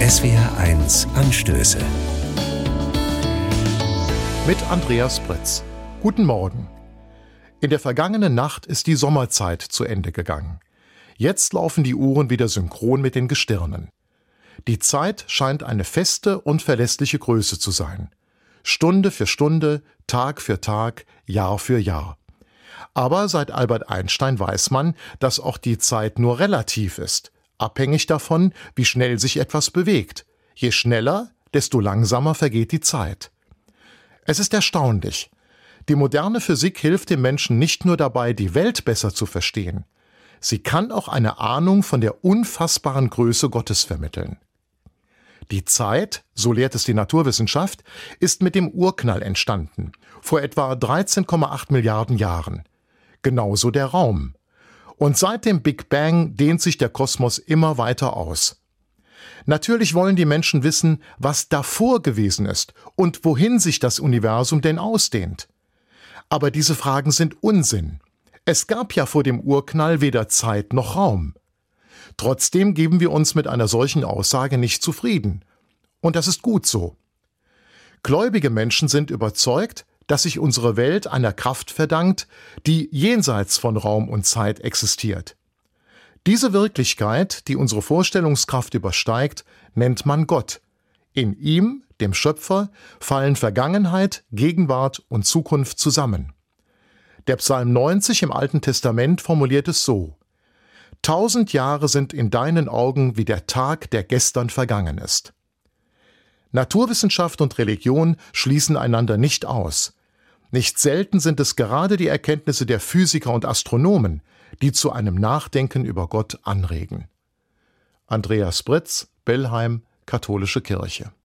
SWR1 Anstöße. Mit Andreas Britz. Guten Morgen. In der vergangenen Nacht ist die Sommerzeit zu Ende gegangen. Jetzt laufen die Uhren wieder synchron mit den Gestirnen. Die Zeit scheint eine feste und verlässliche Größe zu sein. Stunde für Stunde, Tag für Tag, Jahr für Jahr. Aber seit Albert Einstein weiß man, dass auch die Zeit nur relativ ist, abhängig davon, wie schnell sich etwas bewegt. Je schneller, desto langsamer vergeht die Zeit. Es ist erstaunlich. Die moderne Physik hilft dem Menschen nicht nur dabei, die Welt besser zu verstehen, sie kann auch eine Ahnung von der unfassbaren Größe Gottes vermitteln. Die Zeit, so lehrt es die Naturwissenschaft, ist mit dem Urknall entstanden, vor etwa 13,8 Milliarden Jahren. Genauso der Raum. Und seit dem Big Bang dehnt sich der Kosmos immer weiter aus. Natürlich wollen die Menschen wissen, was davor gewesen ist und wohin sich das Universum denn ausdehnt. Aber diese Fragen sind Unsinn. Es gab ja vor dem Urknall weder Zeit noch Raum. Trotzdem geben wir uns mit einer solchen Aussage nicht zufrieden. Und das ist gut so. Gläubige Menschen sind überzeugt, dass sich unsere Welt einer Kraft verdankt, die jenseits von Raum und Zeit existiert. Diese Wirklichkeit, die unsere Vorstellungskraft übersteigt, nennt man Gott. In ihm, dem Schöpfer, fallen Vergangenheit, Gegenwart und Zukunft zusammen. Der Psalm 90 im Alten Testament formuliert es so Tausend Jahre sind in deinen Augen wie der Tag, der gestern vergangen ist. Naturwissenschaft und Religion schließen einander nicht aus. Nicht selten sind es gerade die Erkenntnisse der Physiker und Astronomen, die zu einem Nachdenken über Gott anregen. Andreas Britz, Bellheim, Katholische Kirche